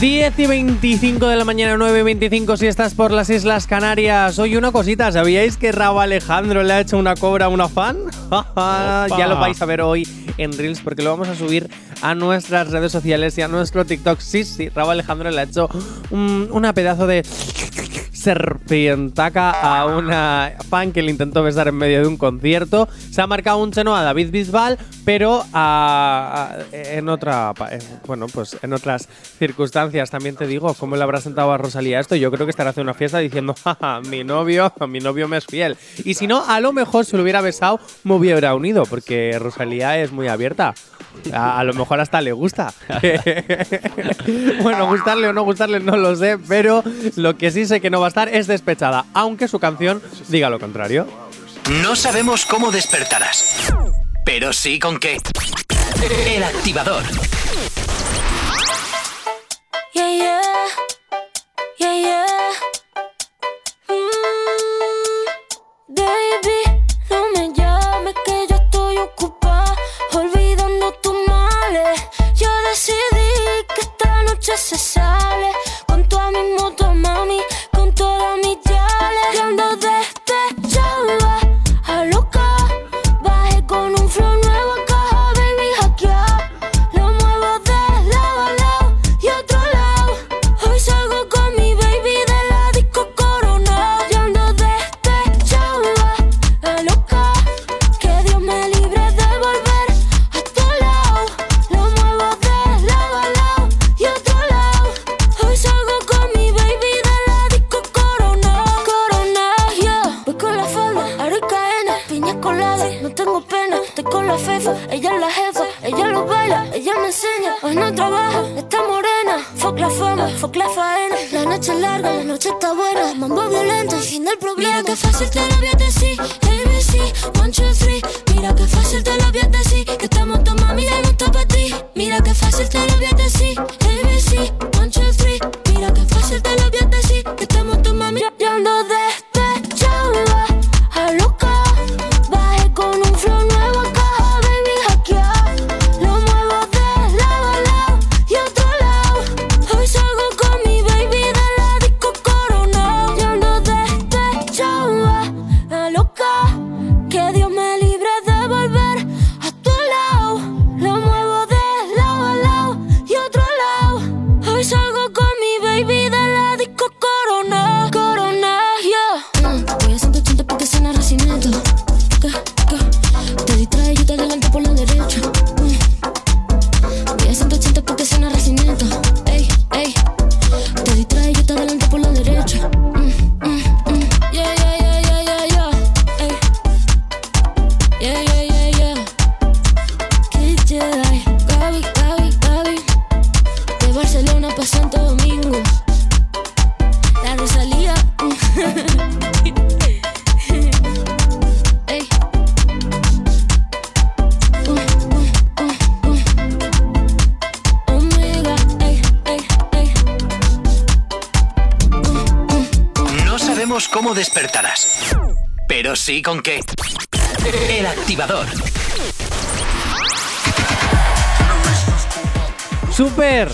10 y 25 de la mañana, 9 y 25 si estás por las Islas Canarias. Oye, una cosita, ¿sabíais que Raúl Alejandro le ha hecho una cobra a una fan? ya lo vais a ver hoy en Reels porque lo vamos a subir a nuestras redes sociales y a nuestro TikTok. Sí, sí, Raúl Alejandro le ha hecho un, una pedazo de serpientaca a una fan que le intentó besar en medio de un concierto. Se ha marcado un cheno a David Bisbal, pero a- a- en otra, en- bueno, pues en otras circunstancias también te digo, ¿cómo le habrá sentado a Rosalía esto? Yo creo que estará haciendo una fiesta diciendo, jaja, mi novio, mi novio me es fiel. Y si no, a lo mejor si lo hubiera besado, me hubiera unido, porque Rosalía es muy abierta. A, a lo mejor hasta le gusta. bueno, gustarle o no gustarle no lo sé, pero lo que sí sé que no va a estar es despechada, aunque su canción diga lo contrario. No sabemos cómo despertarás, pero sí con qué. El activador. Yeah, yeah. Yeah, yeah. Mm, baby, no me llames que yo estoy ocupada olvidando tus males. Yo decidí que esta noche se sale con toda mi moto, sí con qué. El activador. ¡Super!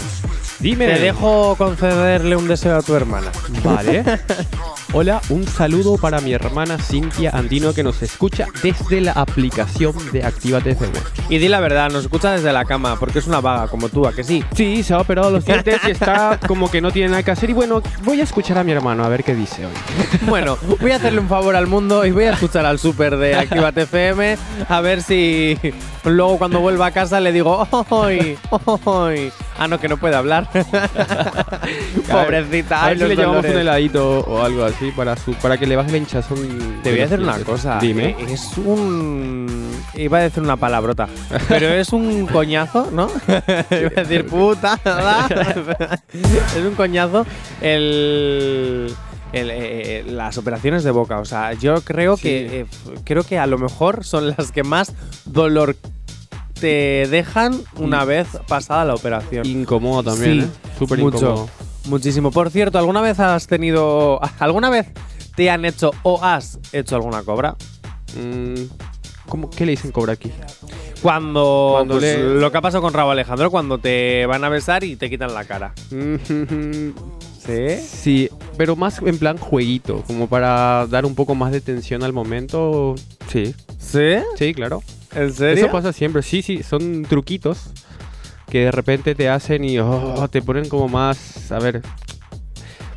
Dime. Te dejo concederle un deseo a tu hermana. Vale. Hola, un saludo para mi hermana Cintia Andino que nos escucha desde la aplicación de Actívate FM. Y di la verdad, nos escucha desde la cama, porque es una vaga como tú, ¿a que sí? Sí, se ha operado los dientes y está como que no tiene nada que hacer. Y bueno, voy a escuchar a mi hermano a ver qué dice hoy. Bueno, voy a hacerle un favor al mundo y voy a escuchar al super de Actívate FM a ver si luego cuando vuelva a casa le digo ¡Oy! ¡Oy! Ah, no, que no puede hablar. Pobrecita. A ver si le llevamos un heladito o algo así para, su, para que le baje la hinchazón. Te voy a hacer una cosa. Dime. Eh, Es un. Iba a decir una palabrota. Pero es un coñazo, ¿no? Iba a decir puta. es un coñazo el. el, eh, las operaciones de boca. O sea, yo creo Sí. que. eh, creo que a lo mejor son las que más dolor te dejan una vez pasada la operación. Incómodo también, Sí, ¿eh? Súper mucho, incómodo. Muchísimo. Por cierto, ¿alguna vez has tenido. ¿Alguna vez te han hecho o has hecho alguna cobra? Mm, ¿cómo, ¿Qué le dicen cobra aquí? Cuando. Cuando pues, le- Lo que ha pasado con Rabo Alejandro, cuando te van a besar y te quitan la cara. ¿Sí? Sí, pero más en plan jueguito, como para dar un poco más de tensión al momento. Sí, ¿Sí? sí, claro. ¿En serio? Eso pasa siempre. Sí, sí, son truquitos que de repente te hacen y oh, te ponen como más, a ver,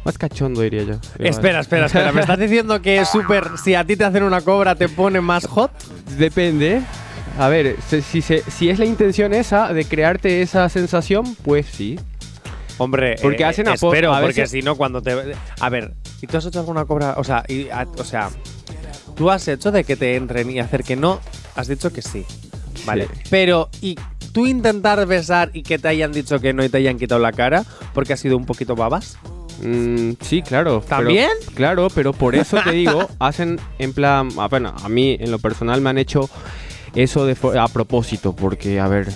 más cachondo diría yo. Espera, espera, espera. ¿Me estás diciendo que es súper. Si a ti te hacen una cobra, te pone más hot? Depende. A ver, si, si, se- si es la intención esa de crearte esa sensación, pues sí. Hombre, Porque eh, hacen apo- espero, a porque si no, cuando te. A ver, ¿y tú has hecho alguna cobra? O sea, y- a- o sea, tú has hecho de que te entren y hacer que no. Has dicho que sí. Vale. Sí. Pero, ¿y tú intentar besar y que te hayan dicho que no y te hayan quitado la cara porque has sido un poquito babas? Mm, sí, claro. pero- ¿También? claro, pero por eso te digo, hacen en plan, ah, bueno, a mí en lo personal me han hecho eso de a propósito, porque a ver,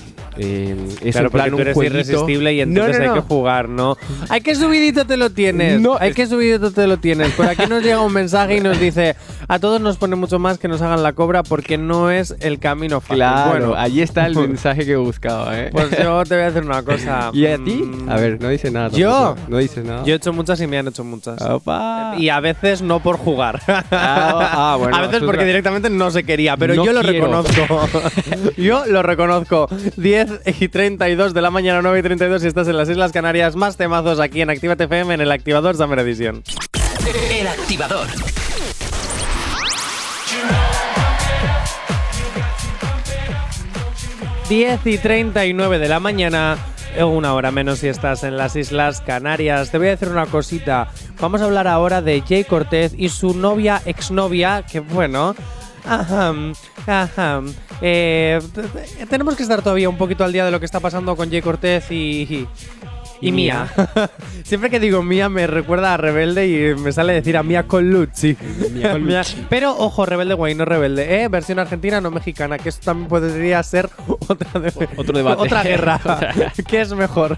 eh, es claro, plan porque tú un eres irresistible y No, entonces no, hay no. que jugar, ¿no? Hay que subidito te lo tienes. No, hay que subidito te lo tienes. Por aquí nos llega un mensaje y nos dice: A todos nos pone mucho más que nos hagan la cobra porque no es el camino fácil. Claro, bueno, ahí está el mensaje que buscaba, ¿eh? Pues yo te voy a decir una cosa. ¿Y a ti? Mm, A ver, no dice nada. ¿Yo? No dice nada. Yo he hecho muchas y me han hecho muchas. Opa. Y a veces no por jugar. ah, bueno, a veces porque directamente no se quería, pero No yo lo quiero. reconozco. yo lo reconozco. 10 y 32 de la mañana, 9 y 32 y estás en las Islas Canarias. Más temazos aquí en Actívate FM en el activador Summer Edition. El activador. 10 y 39 de la mañana, eh, una hora menos si estás en las Islas Canarias. Te voy a decir una cosita. Vamos a hablar ahora de Jay Cortez y su novia, exnovia, que bueno. Ajá, ajá. Eh, tenemos que estar todavía un poquito al día de lo que está pasando con Jay Cortez y, y, Mía. Siempre que digo Mía me recuerda a Rebelde y me sale decir a Mía Colucci. Mía Colucci. Pero ojo, Rebelde Guay, no Rebelde, ¿eh? Versión argentina, no mexicana, que esto también podría ser otra de- Otro debate. Otra guerra. ¿Qué es mejor?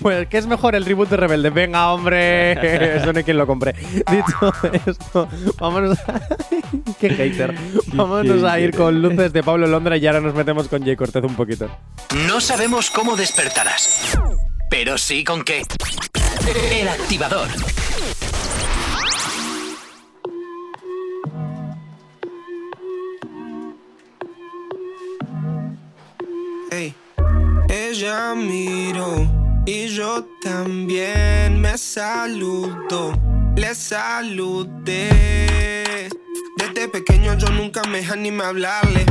Pues, ¿qué es mejor el reboot de Rebelde? Venga, hombre. Eso no hay quien lo compre. Dicho esto, vámonos a... Qué hater. Vámonos a ir con luces de Pablo Londra y ahora nos metemos con Jay Cortez un poquito. No sabemos cómo despertarás, pero sí con qué. El activador. Ey. Ella miró y yo también me saludo, le saludé. Desde pequeño yo nunca me animé a hablarle,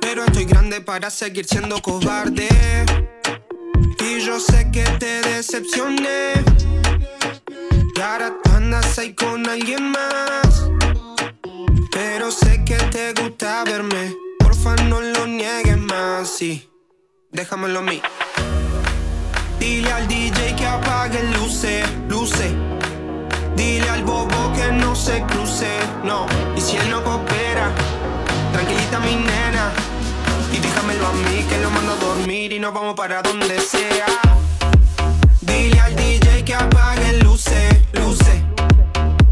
pero estoy grande para seguir siendo cobarde. Yo sé que te decepcioné. Y ahora tú andas ahí con alguien más. Pero sé que te gusta verme. Porfa, no lo niegues más. Sí, déjamelo a mí. Dile al DJ que apague luces, luces. Dile al bobo que no se cruce, no. Y si él no coopera, tranquilita mi nena. Déjamelo a mí que lo mando a dormir y nos vamos para donde sea. Dile al DJ que apague luces, luces.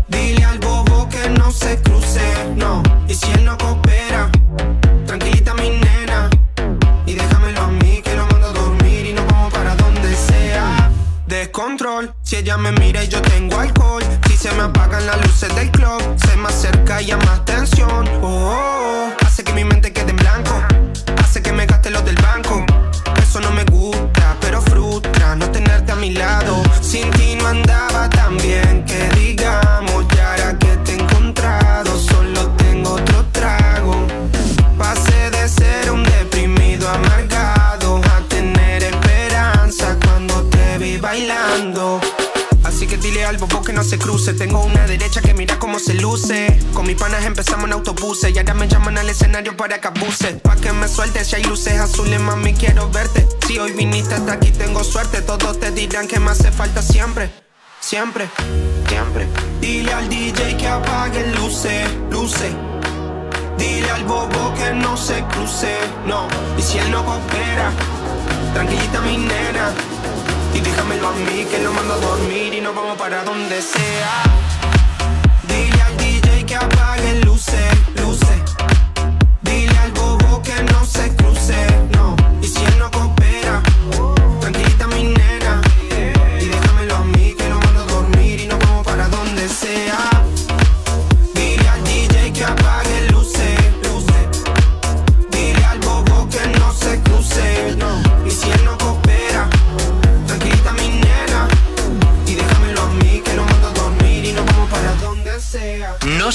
Dile al bobo que no se cruce, no. Y si él no coopera, tranquilita mi nena. Y déjamelo a mí que lo mando a dormir y nos vamos para donde sea. Descontrol, si ella me mira y yo tengo alcohol. Si se me apagan las luces del club, se me acerca y llama atención. Oh, oh, oh, Sin ti no andaba tan bien que digamos. Se cruce. Tengo una derecha que mira cómo se luce. Con mis panas empezamos en autobuses. Y ahora me llaman al escenario para que abuse. Pa' que me sueltes. Si hay luces azules, mami, quiero verte. Si hoy viniste hasta aquí, tengo suerte. Todos te dirán que me hace falta siempre. Siempre, siempre. Dile al DJ que apague luces, luces. Dile al bobo que no se cruce, no. Y si él no coopera, tranquilita mi nena. Y a mí que lo mando a dormir y nos vamos para donde sea. Dile al DJ que apague luces, luces.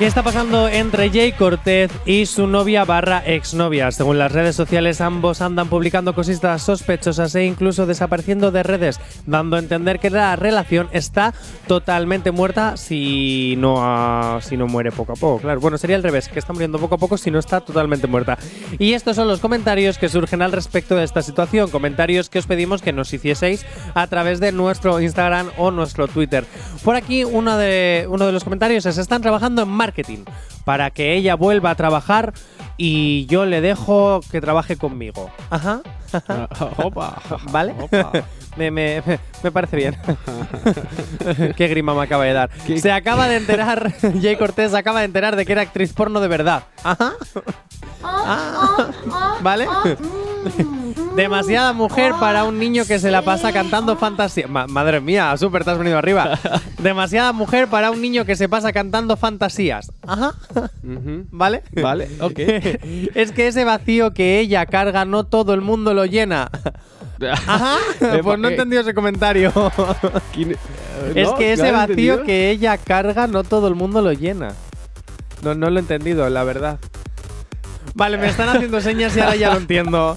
¿Qué está pasando entre Jay Cortez y su novia barra exnovia? Según las redes sociales, ambos andan publicando cositas sospechosas e incluso desapareciendo de redes, dando a entender que la relación está totalmente muerta si no, si no muere poco a poco. Claro, bueno, sería al revés, que está muriendo poco a poco si no está totalmente muerta. Y estos son los comentarios que surgen al respecto de esta situación, comentarios que os pedimos que nos hicieseis a través de nuestro Instagram o nuestro Twitter. Por aquí uno de, uno de los comentarios es, están trabajando en marketing para que ella vuelva a trabajar y yo le dejo que trabaje conmigo. Ajá. Opa. ¿Vale? Opa. me, me- me parece bien. Qué grima me acaba de dar. Se acaba de enterar, Jay Cortés acaba de enterar de que era actriz porno de verdad. Ajá. Ah. ¿Vale? Demasiada mujer para un niño que se la pasa cantando fantasía. Ma- madre mía, súper, te has venido arriba. Demasiada mujer para un niño que se pasa cantando fantasías. Ajá. ¿Vale? Vale, ok. es que ese vacío que ella carga no todo el mundo lo llena. Ajá. Pues no he eh, entendido ese comentario. ¿quién- eh, es que ese ¿Lo has vacío que ella carga no todo el mundo lo llena. No, no lo he entendido, la verdad. Vale, me están haciendo señas y ahora ya lo entiendo.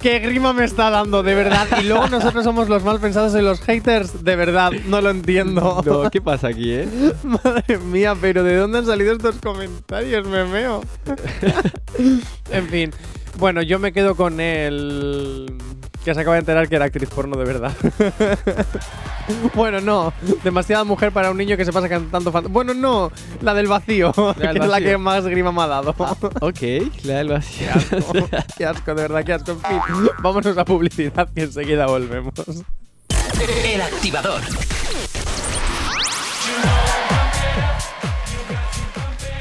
¿Qué grima me está dando, de verdad? Y luego nosotros somos los mal pensados y los haters, de verdad, no lo entiendo. No, ¿qué pasa aquí, eh? Madre mía, pero ¿de dónde han salido estos comentarios, me meo? en fin. Bueno, yo me quedo con el que se acaba de enterar que era actriz porno de verdad. bueno, no. Demasiada mujer para un niño que se pasa cantando fan- Bueno, no. La del vacío, que es la que más grima me ha dado. Ok, la del vacío. Qué asco, qué asco, de verdad, qué asco. En fin, vámonos a publicidad y enseguida volvemos. El activador.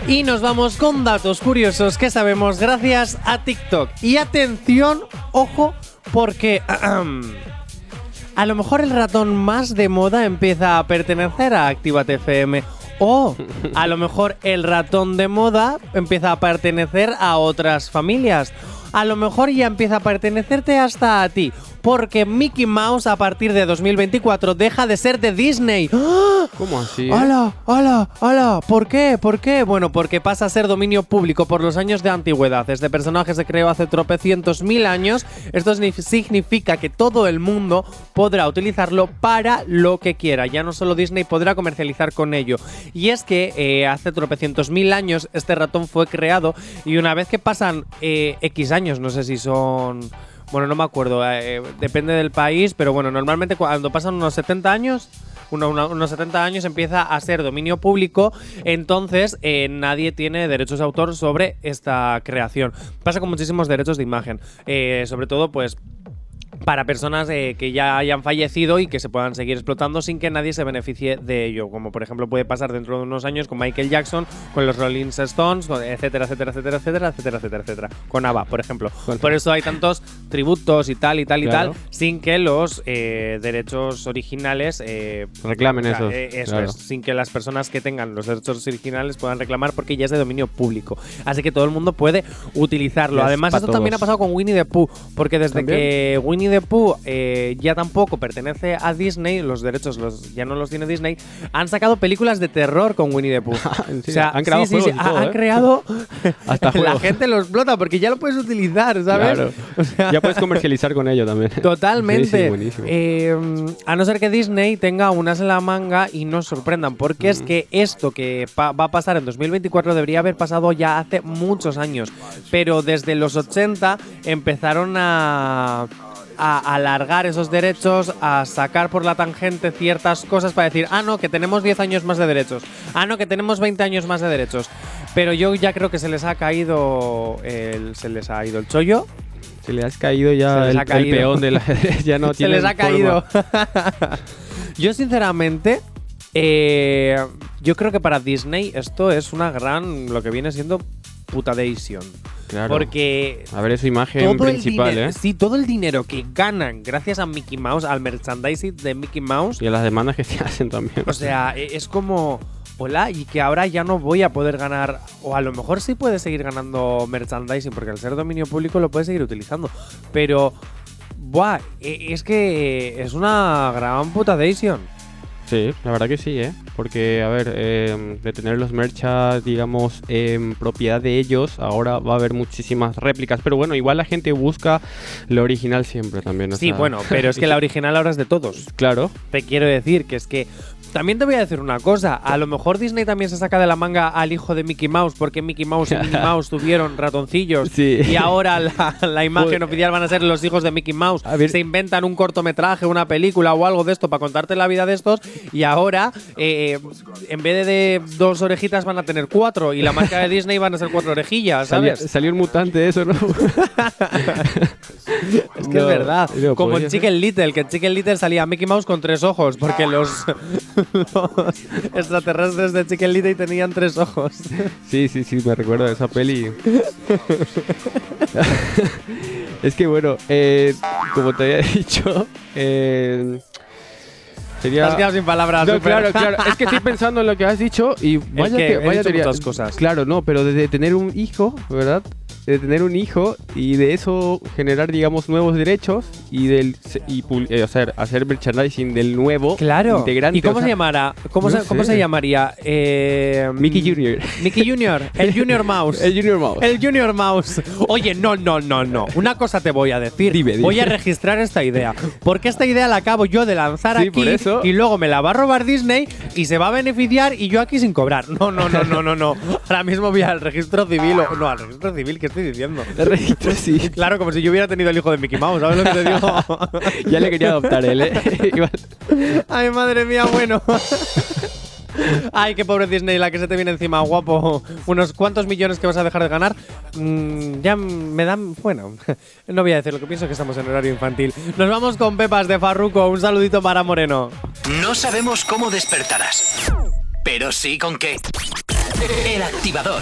Y nos vamos con datos curiosos que sabemos gracias a TikTok. Y atención, ojo, porque a lo mejor el ratón más de moda empieza a pertenecer a Actívate FM. O a lo mejor el ratón de moda empieza a pertenecer a otras familias. A lo mejor ya empieza a pertenecerte hasta a ti. Porque Mickey Mouse a partir de 2024 deja de ser de Disney. ¡Ah! ¿Cómo así? eh? ¡Hola! ¡Hola! ¡Hola! ¿Por qué? ¿Por qué? Bueno, porque pasa a ser dominio público por los años de antigüedad. Este personaje se creó hace tropecientos mil años. Esto signif- significa que todo el mundo podrá utilizarlo para lo que quiera. Ya no solo Disney podrá comercializar con ello. Y es que eh, hace tropecientos mil años este ratón fue creado y una vez que pasan eh, X años, no sé si son... Bueno, no me acuerdo, depende del país, pero bueno, normalmente cuando pasan unos 70 años, uno- uno- unos 70 años empieza a ser dominio público, entonces eh, nadie tiene derechos de autor sobre esta creación. Pasa con muchísimos derechos de imagen, eh, sobre todo pues para personas eh, que ya hayan fallecido y que se puedan seguir explotando sin que nadie se beneficie de ello, como por ejemplo puede pasar dentro de unos años con Michael Jackson, con los Rolling Stones, etcétera, etcétera, etcétera, etcétera, etcétera, etcétera, etcétera, con ABBA, por ejemplo. Por eso hay tantos tributos y tal y tal y Claro. tal, sin que los eh, derechos originales eh, Reclamen o sea, eso. eh, eso claro. es, sin que las personas que tengan los derechos originales puedan reclamar porque ya es de dominio público. Así que todo el mundo puede utilizarlo. Es Además, esto también ha pasado con Winnie the Pooh, porque desde ¿También? que Winnie Pooh eh, ya tampoco pertenece a Disney, los derechos los, ya no los tiene Disney, han sacado películas de terror con Winnie the Pooh. ¿En serio? Han creado sí, sí, juegos sí, y todo, han ¿eh? creado. Hasta La gente lo explota porque ya lo puedes utilizar, ¿sabes? Claro. O sea, Ya puedes comercializar con ello también. Totalmente. Sí, sí, buenísimo. Eh, a no ser que Disney tenga unas en la manga y nos sorprendan, porque es que esto que va a pasar en 2024 debería haber pasado ya hace muchos años, pero desde los 80 empezaron a a alargar esos derechos, a sacar por la tangente ciertas cosas para decir, ah, no, que tenemos 10 años más de derechos, ah, no, que tenemos 20 años más de derechos. Pero yo ya creo que se les ha caído el, se les ha ido el chollo. Se le has caído ya Se les el, ha el caído. peón del ajedrez, ya no se les ha caído. yo, sinceramente, eh, yo creo que para Disney esto es una gran, lo que viene siendo putadation. Claro. Porque A ver, es su imagen principal, dinero, ¿eh? sí, todo el dinero que ganan gracias a Mickey Mouse, al merchandising de Mickey Mouse, Y a las demandas que se hacen también. o sea, e- es como, hola, y que ahora ya no voy a poder ganar, o a lo mejor sí puedes seguir ganando merchandising, porque al ser dominio público lo puedes seguir utilizando, pero, buah, e- es que es una gran putadation. Sí, la verdad que sí, ¿eh? Porque, a ver, eh, de tener los merchas, digamos, en propiedad de ellos, ahora va a haber muchísimas réplicas. Pero bueno, igual la gente busca lo original siempre también. Sí, sea, bueno, pero es que la original ahora es de todos. Claro. Te quiero decir que es que. También te voy a decir una cosa. A lo mejor Disney también se saca de la manga al hijo de Mickey Mouse porque Mickey Mouse y Minnie Mouse tuvieron ratoncillos. Sí. Y ahora la, la imagen Pues- oficial van a ser los hijos de Mickey Mouse. A ver- Se inventan un cortometraje, una película o algo de esto para contarte la vida de estos. Y ahora, eh, en vez de dos orejitas, van a tener cuatro. Y la marca de Disney van a ser cuatro orejillas, Salió, ¿sabes? salió un mutante eso, ¿no? Es que es verdad. no, Como en. Chicken Little, que en Chicken Little salía Mickey Mouse con tres ojos, porque los, los extraterrestres de Chicken Little tenían tres ojos. Sí, sí, sí, me recuerdo de esa peli. es que bueno, eh, como te había dicho, eh, Te sería... has quedado sin palabras. No, claro, claro. Es que estoy pensando en lo que has dicho y vaya, que te- he vaya dicho teoría. muchas cosas. Claro, no, pero de tener un hijo, ¿verdad? De tener un hijo y de eso generar, digamos, nuevos derechos y del y pul- eh, hacer merchandising del nuevo Claro. integrante. ¿Y cómo o se sea, llamará? ¿Cómo, no se, cómo se llamaría? Eh, Mickey Jr. Mickey Junior. El Junior Mouse. El Junior Mouse. El Junior Mouse. Oye, no, no, no, no. Una cosa te voy a decir. Dime, dime. Voy a registrar esta idea. Porque esta idea la acabo yo de lanzar Sí, aquí eso. y luego me la va a robar Disney y se va a beneficiar y yo aquí sin cobrar. No, no, no, no, no, no. Ahora mismo voy al registro civil o no, al registro civil, ¿qué estoy diciendo? El registro sí. Claro, como si yo hubiera tenido el hijo de Mickey Mouse, ¿sabes lo que te digo? Ya le quería adoptar él, ¿eh? Igual. Ay, madre mía, bueno. Ay, qué pobre Disney, la que se te viene encima, guapo. Unos cuantos millones que vas a dejar de ganar. Mm, ya me dan. Bueno, no voy a decir lo que pienso que estamos en horario infantil. Nos vamos con Pepas de Farruco. Un saludito para Moreno. No sabemos cómo despertarás, pero sí con qué. El activador.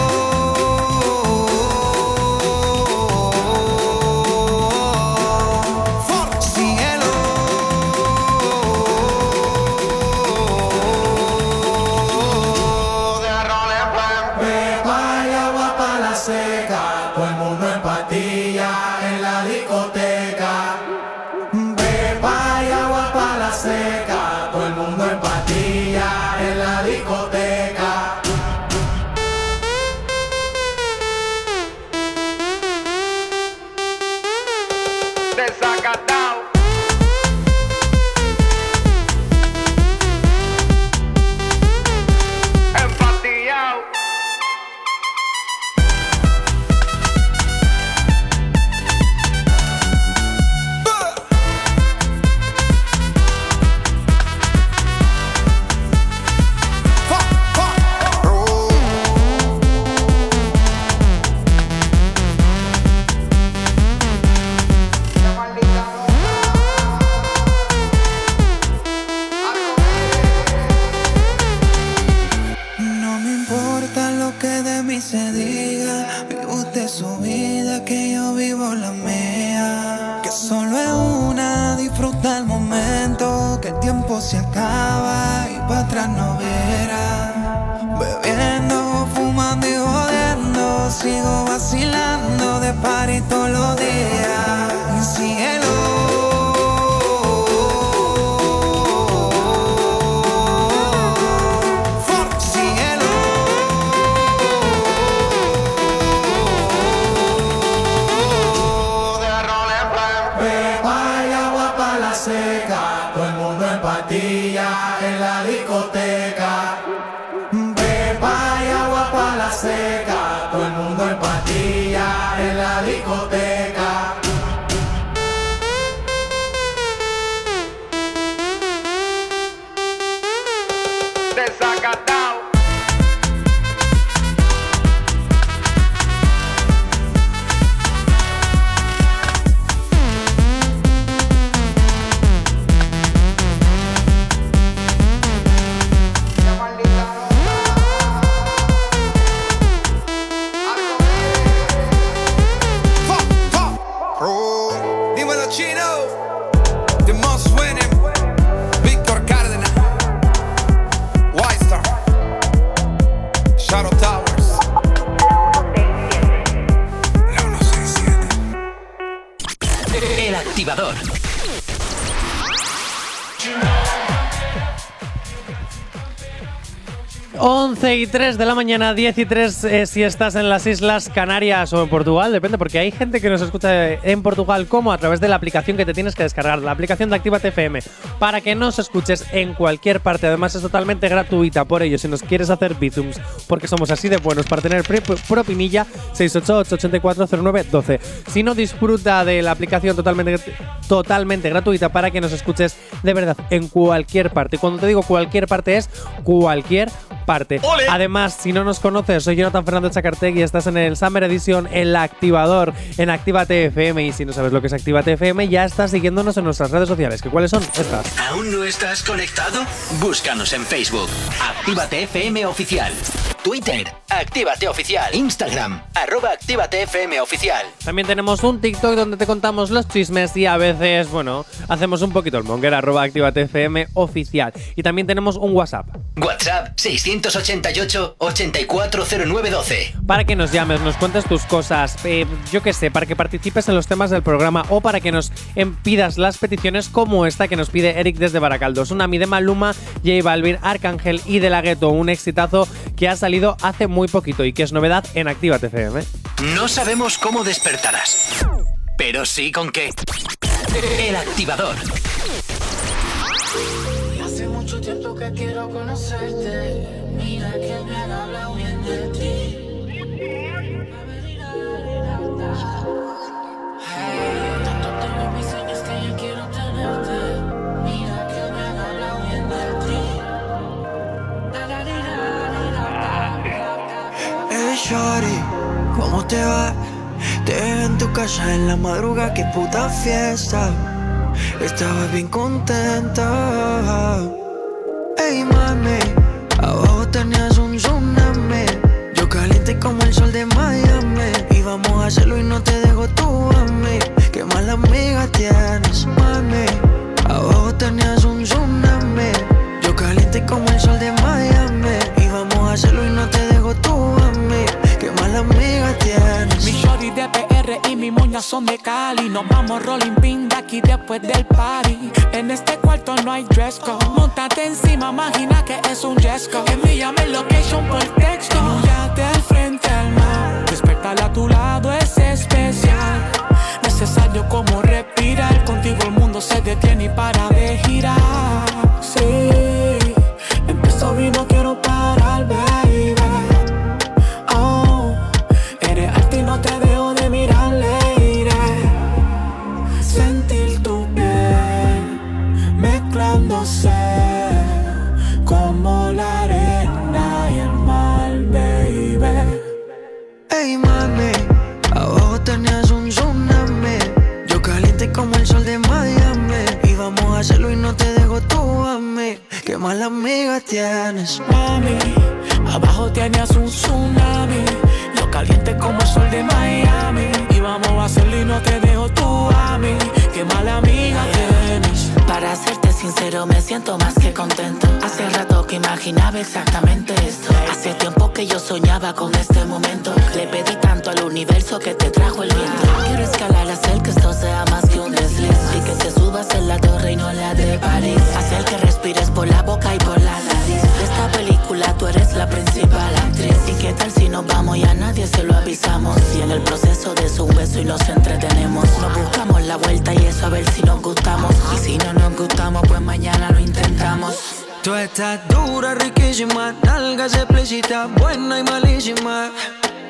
3 de la mañana, 10 y 3 eh, si estás en las Islas Canarias o en Portugal, depende, porque hay gente que nos escucha en Portugal como a través de la aplicación que te tienes que descargar, la aplicación de Actívate FM, para que nos escuches en cualquier parte. Además es totalmente gratuita, por ello, si nos quieres hacer bizums, porque somos así de buenos para tener propinilla, 688-8409-12. Si no, disfruta de la aplicación totalmente, totalmente gratuita para que nos escuches de verdad en cualquier parte. Cuando te digo cualquier parte es cualquier parte. Además, si no nos conoces, soy Jonathan Fernando Chacartegui, estás en el Summer Edition, el activador en Actívate FM y si no sabes lo que es Actívate FM, ya estás siguiéndonos en nuestras redes sociales. ¿Que ¿Cuáles son? Estas. ¿Aún no estás conectado? Búscanos en Facebook. Actívate FM Oficial. Twitter. Actívate Oficial. Instagram. Arroba Actívate FM Oficial. También tenemos un TikTok donde te contamos los chismes y a veces, bueno, hacemos un poquito el monger, arroba Actívate FM oficial. Y también tenemos un WhatsApp. WhatsApp 688-840912. Para que nos llames, nos cuentes tus cosas, eh, yo qué sé, para que participes en los temas del programa o para que nos em, pidas las peticiones como esta que nos pide Eric desde Baracaldo. Tsunami de Maluma, J Balvin, Arcángel y De La Ghetto, un exitazo que ha salido hace muy poquito y que es novedad en Actívate FM. No sabemos cómo despertarás, pero sí con qué. El activador. Hace mucho tiempo que quiero conocerte. Shorty, ¿cómo te va? Te veo en tu casa en la madruga, qué puta fiesta. Estaba bien contenta. Hey mami, abajo tenías un tsunami. Yo caliente como el sol de Miami. Y vamos a hacerlo y no te dejo tú a mí. Qué mala amiga tienes, mami. Abajo tenías un tsunami. Yo caliente como el sol de Miami. Y vamos a hacerlo y no te dejo tú a mala amiga tienes. Mi shorty de PR y mi moña son de Cali. Nos vamos rolling pin de aquí después del party. En este cuarto no hay dress code. Montate encima, imagina que es un jesco. Envíame el location por texto. Yate al frente al mar. Despertar a tu lado es especial. Necesario como respirar. Contigo el mundo se detiene y para de girar. Sí, mala amiga tienes. Mami, abajo tenías un tsunami. Yo caliente como el sol de Miami. Y vamos a hacerlo y no te dejo tú a mí. Qué mala amiga tienes. Para serte sincero, me siento más que contento. Hace rato que imaginaba exactamente esto. Hace tiempo que yo soñaba con este momento. Le pedí tanto al universo que te trajo el viento. Quiero escalar, hacer que esto sea más que un desliz. Y que te subas en la torre y no la de París. Hacer que respires por la boca y por la nariz. De esta película tú eres la principal actriz. ¿Y qué tal si nos vamos y a nadie se lo avisamos? Y en el proceso de un beso y nos entretenemos. Nos buscamos la vuelta y eso a ver si nos gustamos. Y si no nos gustamos, pues mañana lo intentamos. Tú estás dura, riquísima, nalgas explícitas, buena y malísima.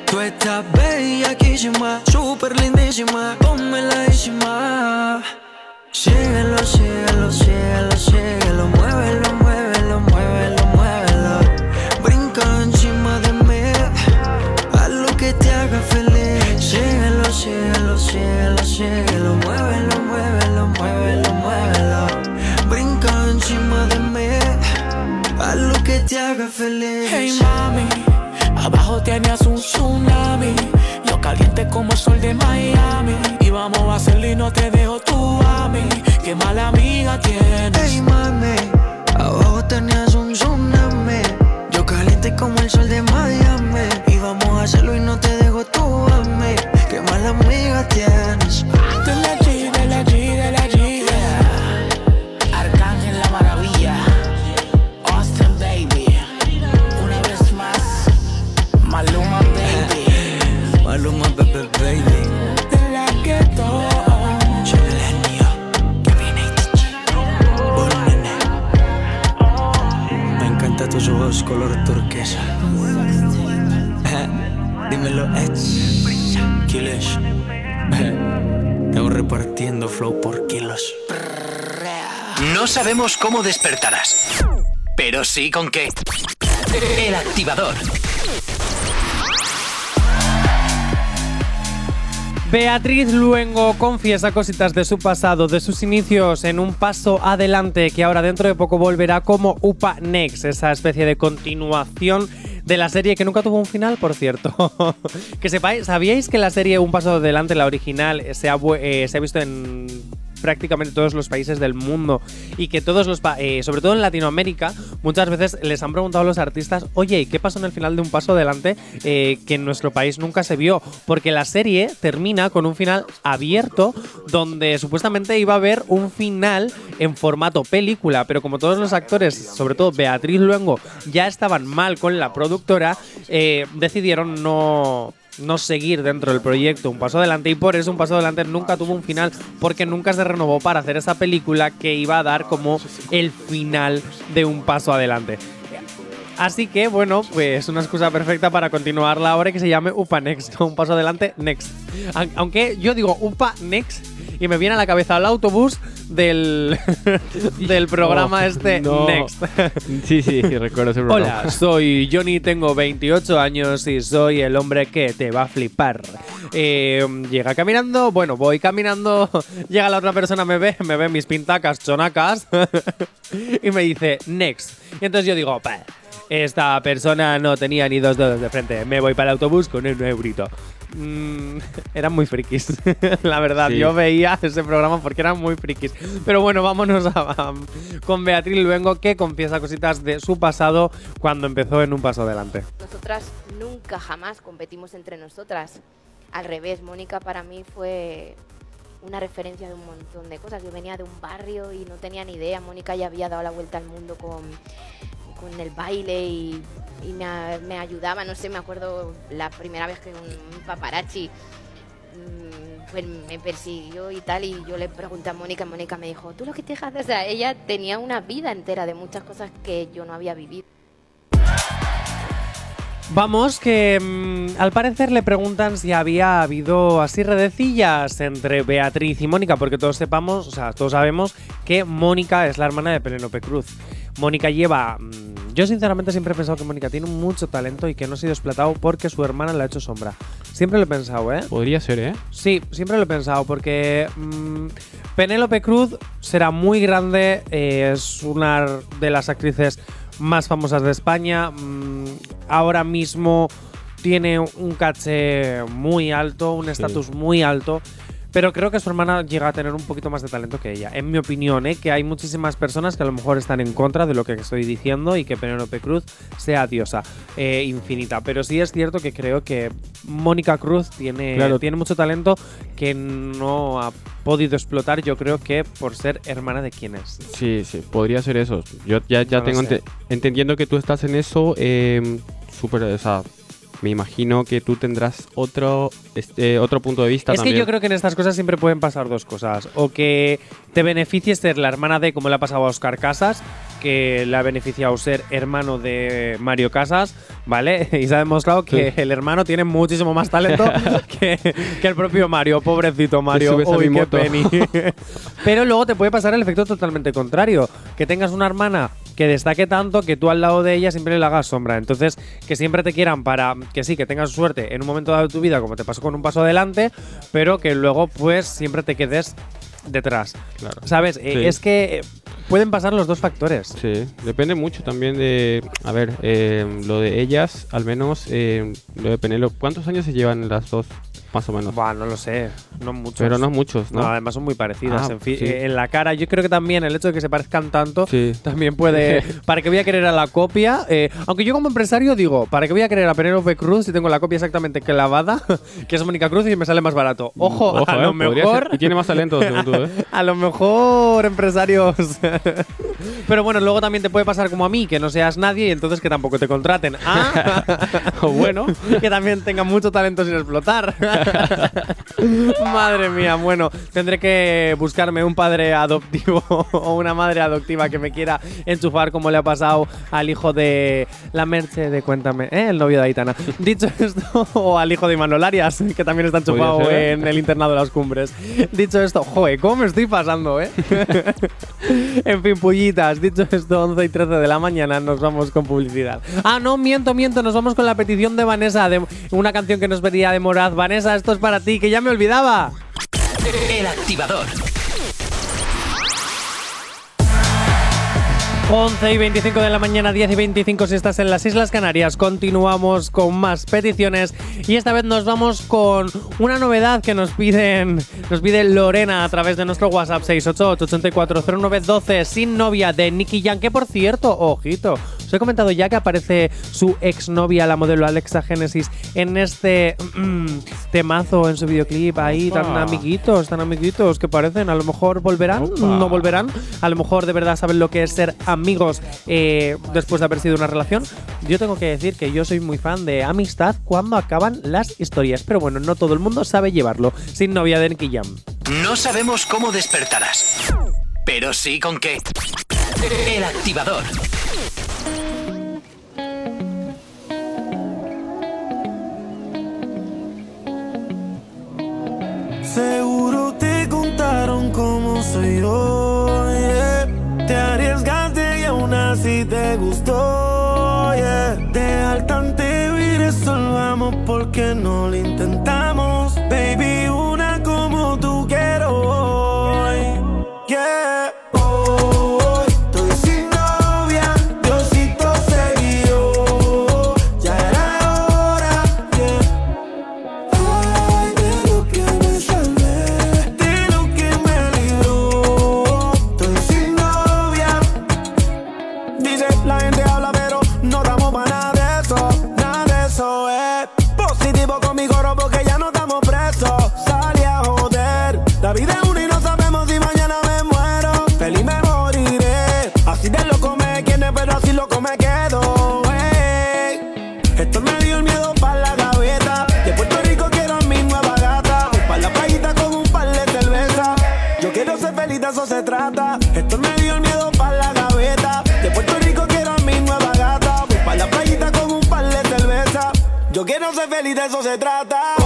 Tú estás bellaquísima, súper lindísima, ponmeladísima. Síguelo, síguelo, síguelo, síguelo, muévelo, muévelo, muévelo, muévelo. Brinca encima de mí, haz lo que te haga feliz. Síguelo, síguelo, síguelo, síguelo, muévelo, muévelo, muévelo, muévelo. Te haga feliz. Hey mami, abajo tenías un tsunami. Yo caliente como sol de Miami. Y vamos a hacerlo y no te dejo tú a mí. Qué mala amiga tienes. Hey mami, abajo tenías un tsunami. Yo caliente como el sol de Miami. Y vamos a hacerlo y no te dejo tú a mí. Qué mala amiga tienes. De sabemos cómo despertarás, pero sí con qué. El activador. Beatriz Luengo confiesa cositas de su pasado, de sus inicios en un paso adelante que ahora dentro de poco volverá como UPA Next, esa especie de continuación de la serie que nunca tuvo un final, por cierto. que sepáis, ¿sabíais que la serie Un paso adelante, la original, se ha, eh, se ha visto en prácticamente todos los países del mundo y que todos los, eh, sobre todo en Latinoamérica, muchas veces les han preguntado a los artistas, oye, ¿y qué pasó en el final de un paso adelante eh, que en nuestro país nunca se vio? Porque la serie termina con un final abierto donde supuestamente iba a haber un final en formato película, pero como todos los actores, sobre todo Beatriz Luengo, ya estaban mal con la productora, eh, decidieron no no seguir dentro del proyecto un paso adelante y por eso un paso adelante nunca tuvo un final porque nunca se renovó para hacer esa película que iba a dar como el final de un paso adelante. Así que bueno, pues una excusa perfecta para continuarla ahora y que se llame UPA Next, un paso adelante Next. Aun- Aunque yo digo UPA Next y me viene a la cabeza el autobús del, del programa Oh, este no. Next. Sí, sí, recuerdo ese programa. Hola, soy Johnny, tengo 28 años y soy el hombre que te va a flipar. Eh, llega caminando, bueno, voy caminando, llega la otra persona, me ve, me ve mis pintacas chonacas y me dice, next. Y entonces yo digo, "Pa, esta persona no tenía ni dos dedos de frente, me voy para el autobús con un eurito. Mm, eran muy frikis, la verdad. Sí. Yo veía ese programa porque eran muy frikis. Pero bueno, vámonos a- a- con Beatriz Luengo que confiesa cositas de su pasado cuando empezó en un paso adelante. Nosotras nunca jamás competimos entre nosotras. Al revés, Mónica para mí fue una referencia de un montón de cosas. Yo venía de un barrio y no tenía ni idea. Mónica ya había dado la vuelta al mundo con, con el baile y, me, ayudaba. No sé, me acuerdo la primera vez que un, un paparazzi mm, pues me persiguió y tal y yo le pregunté a Mónica, Mónica me dijo, tú lo que te haces, o sea, ella tenía una vida entera de muchas cosas que yo no había vivido. Vamos, que mm, al parecer le preguntan si había habido así redecillas entre Beatriz y Mónica, porque todos sepamos, o sea, todos sabemos que Mónica es la hermana de Penélope Cruz. Mónica lleva. mm, yo sinceramente siempre he pensado que Mónica tiene mucho talento y que no ha sido explotado porque su hermana le ha hecho sombra. Siempre lo he pensado, ¿eh? Podría ser, ¿eh? Sí, siempre lo he pensado, porque mm, Penélope Cruz será muy grande, eh, es una de las actrices más famosas de España, mm, ahora mismo tiene un caché muy alto, un estatus muy alto. Pero creo que su hermana llega a tener un poquito más de talento que ella. En mi opinión, ¿eh? que hay muchísimas personas que a lo mejor están en contra de lo que estoy diciendo y que Penélope Cruz sea diosa eh, infinita. Pero sí es cierto que creo que Mónica Cruz tiene, Claro. tiene mucho talento que no ha podido explotar, yo creo que por ser hermana de quién es. Sí, sí, podría ser eso. Yo ya, ya No tengo entendiendo que tú estás en eso, eh, súper, o sea, me imagino que tú tendrás otro, este, otro punto de vista Es también. que yo creo que en estas cosas siempre pueden pasar dos cosas. O que te beneficies ser la hermana de, como le ha pasado a Oscar Casas, que le ha beneficiado ser hermano de Mario Casas, ¿vale? Y se ha demostrado que Sí. el hermano tiene muchísimo más talento que, que el propio Mario. Pobrecito Mario. Uy, qué peni. Pero luego te puede pasar el efecto totalmente contrario. Que tengas una hermana que destaque tanto que tú al lado de ella siempre le hagas sombra. Entonces, que siempre te quieran para que sí, que tengas suerte en un momento dado de tu vida, como te pasó con un paso adelante, pero que luego pues siempre te quedes detrás. Claro. ¿Sabes? Eh. Es que eh, pueden pasar los dos factores. Sí, depende mucho también de, a ver, eh, lo de ellas, al menos, eh, lo de Penélope. ¿Cuántos años se llevan las dos, más o menos? Buah, no lo sé, no muchos. Pero no muchos, ¿no? No, además son muy parecidas. Ah, en, fin, sí. eh, en la cara, yo creo que también el hecho de que se parezcan tanto Sí. también puede. ¿Para qué voy a querer a la copia? Eh, aunque yo como empresario digo, ¿para qué voy a querer a Penélope Cruz si tengo la copia exactamente clavada, que es Mónica Cruz y me sale más barato? Ojo, Ojo, a eh, lo podría mejor. ser. Y tiene más talento, según tú, ¿eh? A lo mejor empresarios. Pero bueno, luego también te puede pasar como a mí, que no seas nadie y entonces que tampoco te contraten. Ah, O bueno. que también tenga mucho talento sin explotar. Madre mía, bueno, tendré que buscarme un padre adoptivo o una madre adoptiva que me quiera enchufar como le ha pasado al hijo de la Merche de Cuéntame, ¿eh? el novio de Aitana. Dicho esto, o al hijo de Imanol Arias, que también está enchufado en el internado de las cumbres. Dicho esto, joder, ¿cómo me estoy pasando, eh? en fin, pullitas, dicho esto, 11 y 13 de la mañana, nos vamos con publicidad. Ah, no, miento, miento, nos vamos con la petición de Vanessa, de una canción que nos pedía de Moraz. Vanessa, esto es para ti, que ya me olvidaba. El activador. 11 y 25 de la mañana, 10 y 25 si estás en las Islas Canarias. Continuamos con más peticiones y esta vez nos vamos con una novedad que nos piden, nos pide Lorena a través de nuestro WhatsApp 688-840912 sin novia de Nicky Jam, que por cierto, ojito, os he comentado ya que aparece su exnovia, la modelo Alexa Genesis, en este mm, temazo en su videoclip ahí, tan Opa. amiguitos, tan amiguitos que parecen, a lo mejor volverán, Opa. no volverán, a lo mejor de verdad saben lo que es ser amigos eh, después de haber sido una relación. Yo tengo que decir que yo soy muy fan de amistad cuando acaban las historias, pero bueno, no todo el mundo sabe llevarlo. Sin novia de Jam. No sabemos cómo despertarás, pero sí con qué. El activador. Seguro te contaron cómo soy yo. yeah. Te arriesgaste y te gustó. yeah. Dejar tan te y resolvamos porque no lo intentamos. Feliz, de eso se trata.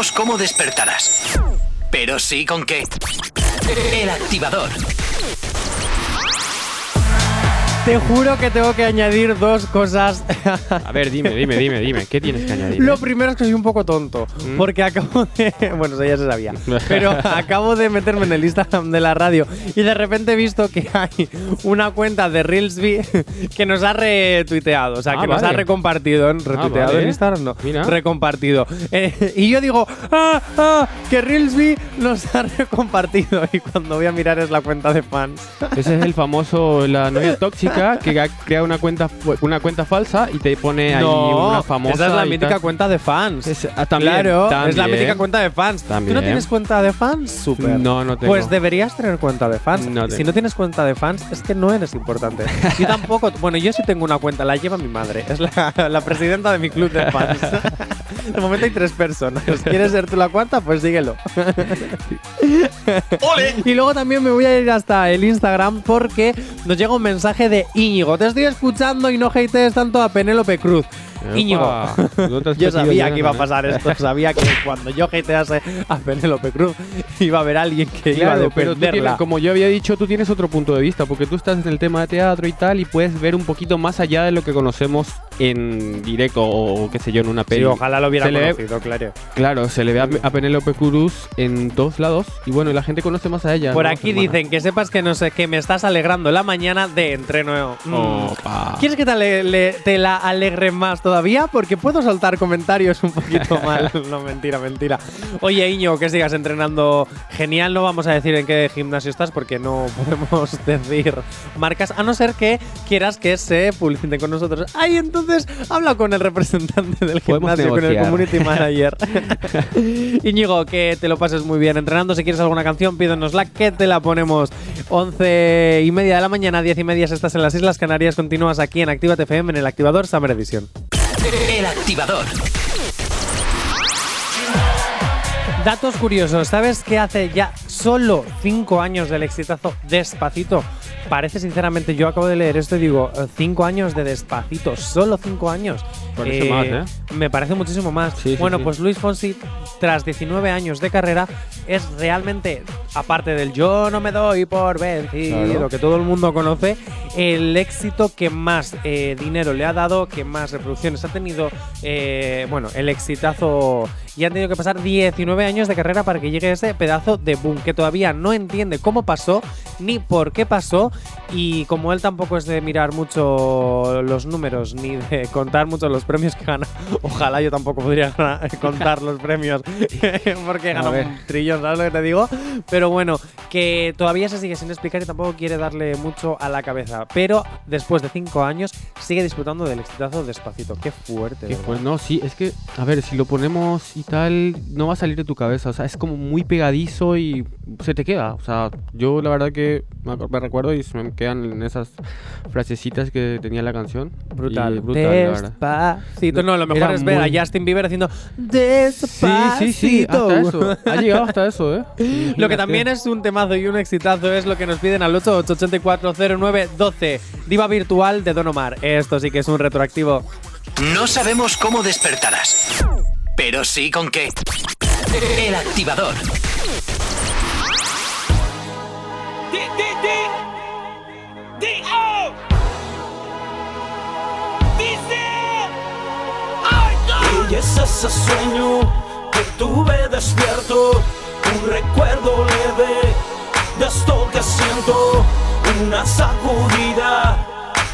Sabemos cómo despertarás, pero sí con qué. El activador. Te juro que tengo que añadir dos cosas. A ver, dime, dime, dime, dime. ¿Qué tienes que añadir? Lo primero es que soy un poco tonto, ¿Mm? porque acabo de... Bueno, eso ya se sabía. Pero acabo de meterme en el Instagram de la radio y de repente he visto que hay una cuenta de Reelsby que nos ha retuiteado, o sea, Ah, que nos ha recompartido. ¿en ¿Retuiteado vale. en Instagram? No. Mira. Recompartido. Eh, y yo digo, ¡ah, ah! Que Reelsby nos ha recompartido. Y cuando voy a mirar es la cuenta de fans. Ese es el famoso, la novia tóxica que ha- crea una cuenta, una cuenta falsa y te pone ahí No, una famosa. esa es la mítica cuenta de fans. Es- ah, también, claro, es la también. mítica cuenta de fans. ¿Tú no También. tienes cuenta de fans? Súper. No, no tengo. Pues deberías tener cuenta de fans. No si no tienes cuenta de fans, es que no eres importante. Yo tampoco. Bueno, yo sí tengo una cuenta, la lleva mi madre. Es la, la presidenta de mi club de fans. De momento hay tres personas. ¿Quieres ser tú la cuarta? Pues síguelo. Y luego también me voy a ir hasta el Instagram porque nos llega un mensaje de Íñigo. Te estoy escuchando y no hatees tanto a Penélope Cruz. Íñigo. Yo sabía que iba a pasar esto. Sabía que cuando yo hatease a Penélope Cruz iba a haber alguien que iba a Claro, pero tienes, defenderla. como yo había dicho, tú tienes otro punto de vista, porque tú estás en el tema de teatro y tal, y puedes ver un poquito más allá de lo que conocemos en directo o qué sé yo, en una peli. Sí, ojalá lo hubiera Se ve- conocido, claro. Claro, se le ve a, a Penélope Cruz en todos lados, y bueno, la gente conoce más a ella. Por ¿no, aquí hermana? dicen que sepas que no sé que me estás alegrando la mañana de entreno. Mm. Opa. ¿Quieres que te, ale- le- te la alegre más todavía? Porque puedo soltar comentarios un poquito mal. no, mentira, mentira. Oye, Iño, que sigas entrenando genial. No vamos a decir en qué gimnasio estás porque no podemos decir marcas, a no ser que quieras que se publiciten con nosotros. Ay, entonces habla con el representante del gimnasio, con el community manager. Íñigo, que te lo pases muy bien entrenando. Si quieres alguna canción, pídenosla que te la ponemos. 11 y media de la mañana, 10 y media estás en las Islas Canarias. Continúas aquí en Actívate FM en el activador Summer Edition. El activador. Datos curiosos. ¿Sabes que hace ya solo 5 años del exitazo Despacito? Parece sinceramente, yo acabo de leer esto y digo, 5 años de Despacito, solo 5 años. Parece más, ¿eh? Me parece muchísimo más. Sí, bueno, sí. pues Luis Fonsi, tras 19 años de carrera, es realmente, aparte del yo no me doy por vencido, Claro. que todo el mundo conoce, el éxito que más eh, dinero le ha dado, que más reproducciones ha tenido, eh, bueno, el exitazo. Y han tenido que pasar 19 años de carrera para que llegue ese pedazo de boom, que todavía no entiende cómo pasó, ni por qué pasó, y como él tampoco es de mirar mucho los números, ni de contar mucho los premios que gana, ojalá yo tampoco podría gana- contar los premios, porque gana un trillón, ¿sabes lo que te digo? Pero bueno, que todavía se sigue sin explicar y tampoco quiere darle mucho a la cabeza. Pero después de 5 años sigue disfrutando del exitazo despacito. Qué fuerte. ¿verdad? pues no, sí, es que, a ver, si lo ponemos y tal, no va a salir de tu cabeza. O sea, es como muy pegadizo y se te queda. O sea, yo la verdad que me, recuerdo y se me quedan en esas frasecitas que tenía la canción. Brutal, Y brutal, la verdad. Despacito. No, lo mejor Era es ver muy- a Justin Bieber haciendo Sí, Despacito. sí, sí, hasta eso. Ha llegado hasta eso, ¿eh? Lo que también es un temazo y un exitazo es lo que nos piden al 88840912. Diva virtual de Don Omar. Esto sí que es un retroactivo. No sabemos cómo despertarás, pero sí con qué. El activador. Y es ese sueño que tuve despierto, un recuerdo leve de esto que siento, una sacudida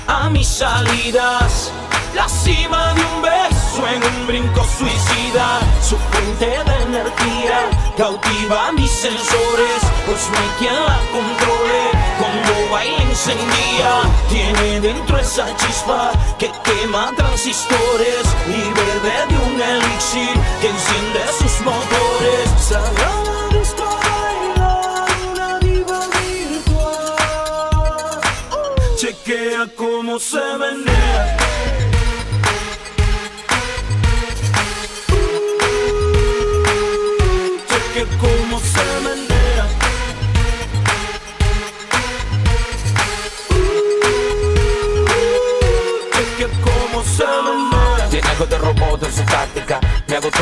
a mis salidas, la cima de un beso en un brinco suicida, su fuente de energía cautiva mis sensores, pues no hay quien la controle, cuando baila encendida, tiene dentro esa chispa que quema transistores y bebe de un elixir que enciende sus motores. Sagrada. Chequea cómo se menea.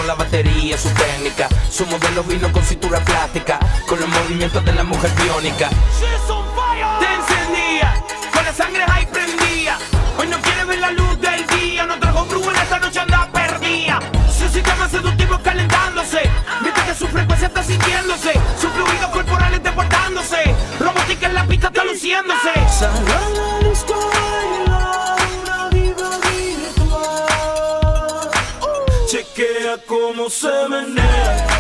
La batería, su técnica. Su modelo vino con cintura plástica, con los movimientos de la mujer biónica. Te encendía, con la sangre ahí prendía. Hoy no quiere ver la luz del día, no trajo brujo en esta noche anda perdida. Su sistema seductivo calentándose, mientras que su frecuencia está sintiéndose. Sus fluidos corporales deportándose, robótica en la pista está luciéndose. Cómo se menea.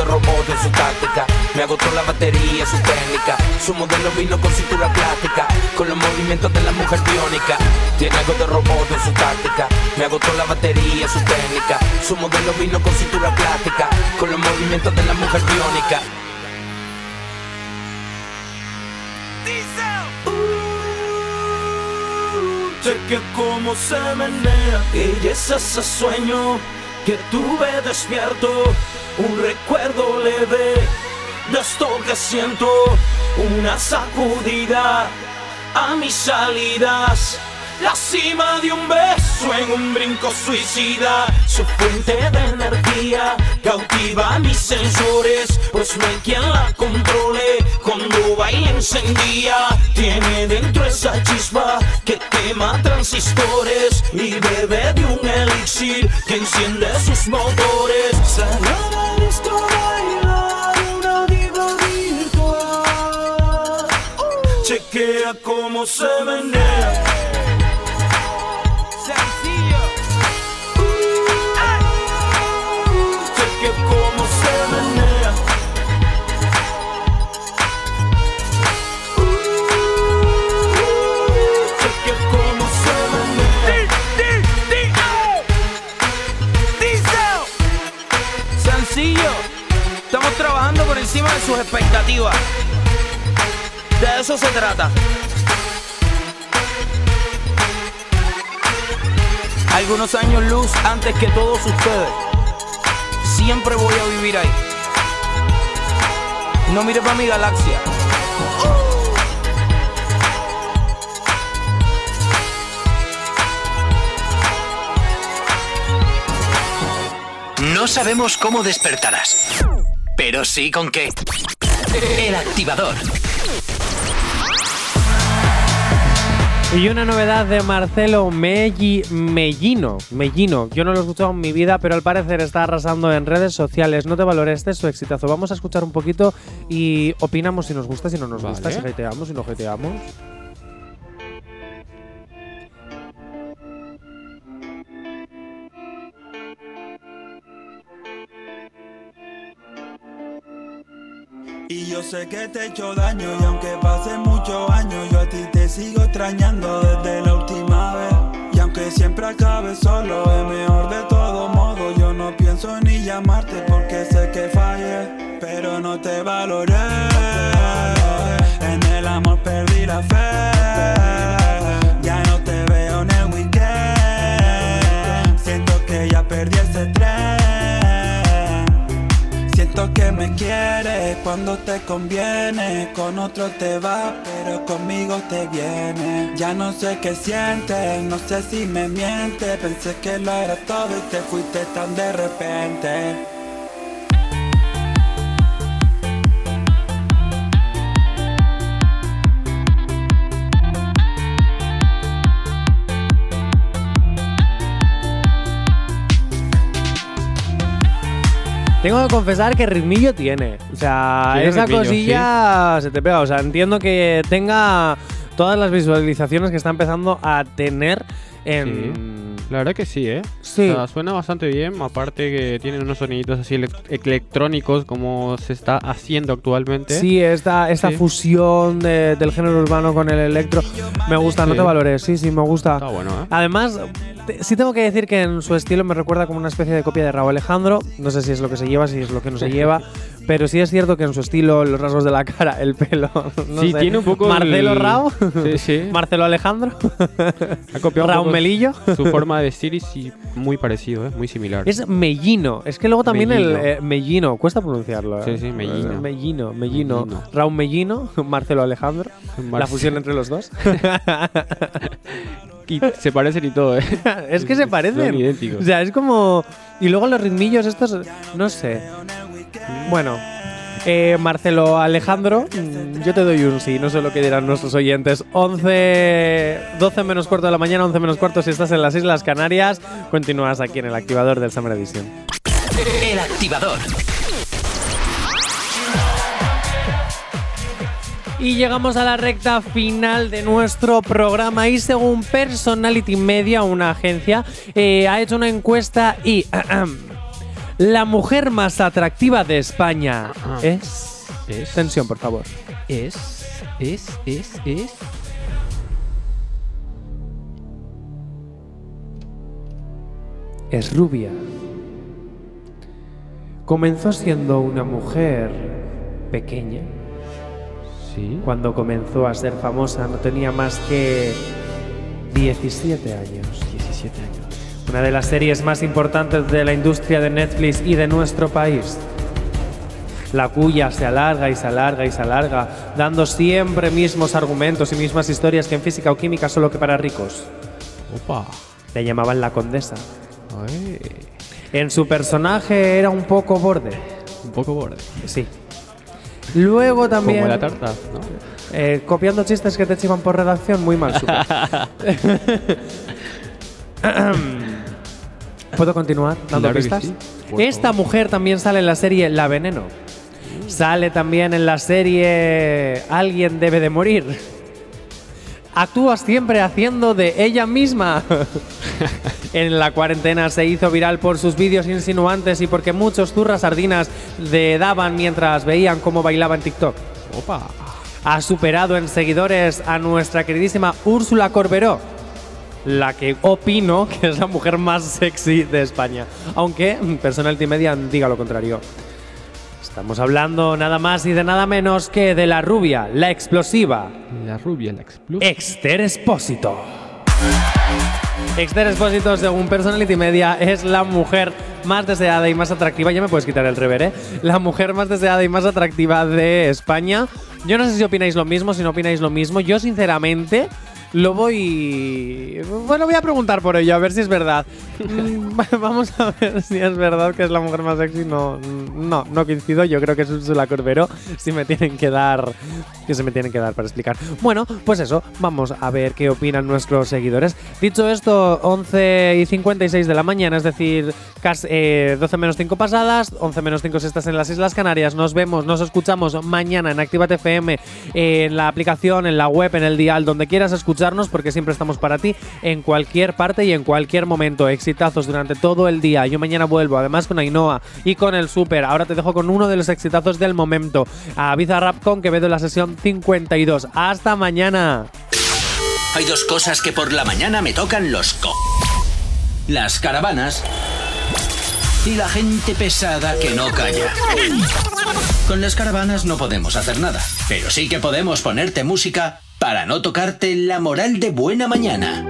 De robot en su táctica. Me agotó la batería, su técnica. Su modelo vino con cintura plástica. Con los movimientos de la mujer biónica. Tiene algo de robot en su táctica. Me agotó la batería, su técnica. Su modelo vino con cintura plástica. Con los movimientos de la mujer biónica. Chequea cómo se menea Y es ese sueño que tuve despierto Un recuerdo leve de esto que siento Una sacudida a mis salidas. La cima de un beso en un brinco suicida. Su fuente de energía cautiva mis sensores Pues no hay quien la controle. Cuando baila encendía Tiene dentro esa chispa que quema transistores Y bebe de un elixir que enciende sus motores Chequea cómo se menea Algunos años luz antes que todos ustedes. Siempre voy a vivir ahí. No mire para mi galaxia. No sabemos cómo despertarás, pero sí con qué. El activador. Y una novedad de Marcelo Melli, Mellino. Mellino. Yo no lo he escuchado en mi vida, pero al parecer está arrasando en redes sociales. No te valores este es su exitazo. Vamos a escuchar un poquito y opinamos si nos gusta, si no nos gusta, si hateamos, si no hateamos. Y yo sé que te he hecho daño y aunque pasen muchos años yo a ti te sigo extrañando desde la última vez. Y aunque siempre acabe solo, es mejor de todo modo. Yo no pienso ni llamarte porque sé que fallé, pero no te valoré. En el amor perdí la fe. Ya no te veo en el weekend. Siento que ya perdí ese tren. Me quieres cuando te conviene. Con otro te vas, pero conmigo te viene. Ya no sé qué sientes, no sé si me mientes. Pensé que lo era todo y te fuiste tan de repente. Tengo que confesar que ritmillo tiene. O sea, Tiene esa ritmillo, cosilla se te pega. O sea, entiendo que tenga todas las visualizaciones que está empezando a tener en. La verdad que sí, ¿eh? Sí. O sea, suena bastante bien. Aparte que tienen unos soniditos así elec- electrónicos como se está haciendo actualmente. Sí, esta, esta Sí. fusión de- del género urbano con el electro. Me gusta, no Sí. te valores. Sí, sí, me gusta. Está bueno, ¿eh? Además, sí tengo que decir que en su estilo me recuerda como una especie de copia de Raúl Alejandro. No sé si es lo que se lleva, si es lo que no se lleva. Pero sí es cierto que en su estilo, los rasgos de la cara, el pelo. no Sí, sé. tiene un poco Marcelo el- Rao. Sí, sí. Marcelo Alejandro. Ha copiado Raúl Melillo. Su forma de vestir y sí, muy parecido, ¿eh? muy similar. Es mellino. Es que luego también Mellino. el eh, mellino, cuesta pronunciarlo. ¿eh? Sí, sí, mellino. Eh, Mellino, mellino. Mellino. Raúl Mellino, Marcelo Alejandro. La fusión entre los dos. Y se parecen y todo, ¿eh? es que se parecen. Son idénticos. O sea, es como. Y luego los ritmillos estos. No sé. Bueno. eh, Marcelo Alejandro, mm, yo te doy un sí, no sé lo que dirán nuestros oyentes. 11, 12 menos cuarto de la mañana, 11 menos cuarto si estás en las Islas Canarias. Continúas aquí en el activador del Summer Edition. El activador. Y llegamos a la recta final de nuestro programa y según Personality Media, una agencia, eh, ha hecho una encuesta y la mujer más atractiva de España es... Es. Tensión, por favor. Es. Es. Es. Es. Es rubia. Comenzó siendo una mujer pequeña. Sí. Cuando comenzó a ser famosa no tenía más que 17 años. 17 años. Una de las series más importantes de la industria de Netflix y de nuestro país. La cuya se alarga y se alarga y se alarga, dando siempre mismos argumentos y mismas historias que en física o química solo que para ricos. Opa. Le llamaban la condesa. Ay. En su personaje era un poco borde. Un poco borde. Sí. Luego también. Como la tarta, ¿no? Eh, copiando chistes que te chivan por redacción, muy mal. ¿Puedo continuar dando Claro pistas? sí, Esta mujer también sale en la serie La Veneno. Sale también en la serie Alguien debe de morir. Actúa siempre haciendo de ella misma. en la cuarentena se hizo viral por sus vídeos insinuantes y porque muchos zurras sardinas le daban mientras veían cómo bailaba en TikTok. Opa. Ha superado en seguidores a nuestra queridísima Úrsula Corberó, la que opino que es la mujer más sexy de España. Aunque mm, Personality Media diga lo contrario. Estamos hablando nada más y de nada menos que de la rubia, la explosiva, La rubia, la explosiva. Exter Espósito. Exter Espósito, según Personality Media, es la mujer más deseada y más atractiva. Ya me puedes quitar el rever, ¿eh? La mujer más deseada y más atractiva de España. Yo no sé si opináis lo mismo, si no opináis lo mismo. Yo, sinceramente, lo voy. Bueno, voy a preguntar por ello, a ver si es verdad. Mm, Vamos a ver si es verdad que es la mujer más sexy. No, no, no coincido. Yo creo que es Úrsula Corbero. Si me tienen que dar. Que se me tienen que dar para explicar. Bueno, pues eso. Vamos a ver qué opinan nuestros seguidores. Dicho esto, 11 y 56 de la mañana, es decir, casi, eh, 12 menos 5 pasadas, 11 menos 5 si estás en las Islas Canarias. Nos vemos, nos escuchamos mañana en Actívate FM, en la aplicación, en la web, en el dial, donde quieras porque siempre estamos para ti en cualquier parte y en cualquier momento. Exitazos durante todo el día. Yo mañana vuelvo, además con Ainhoa y con el Super. Ahora te dejo con uno de los exitazos del momento. A Bizarrap con Quevedo en la sesión 52. Hasta mañana. Hay dos cosas que por la mañana me tocan los co. Las caravanas y la gente pesada que no calla. Con las caravanas no podemos hacer nada, pero sí que podemos ponerte música para no tocarte la moral de buena mañana.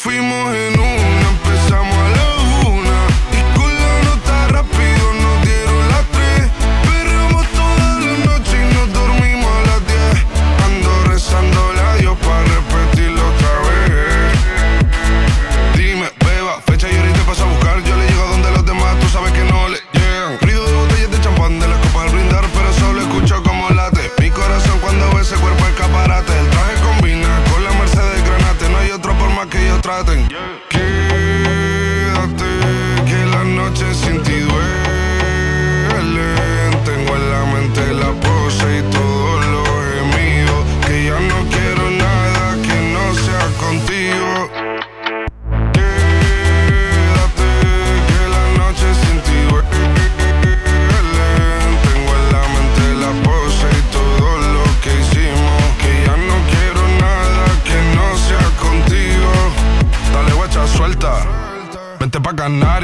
fuimos en una, empezamos a la frustrating. Yeah.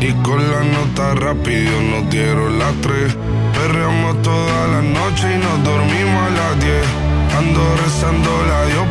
Y con la nota rápido nos dieron las tres. Perreamos toda la noche y nos dormimos a las diez. Ando rezando la Dios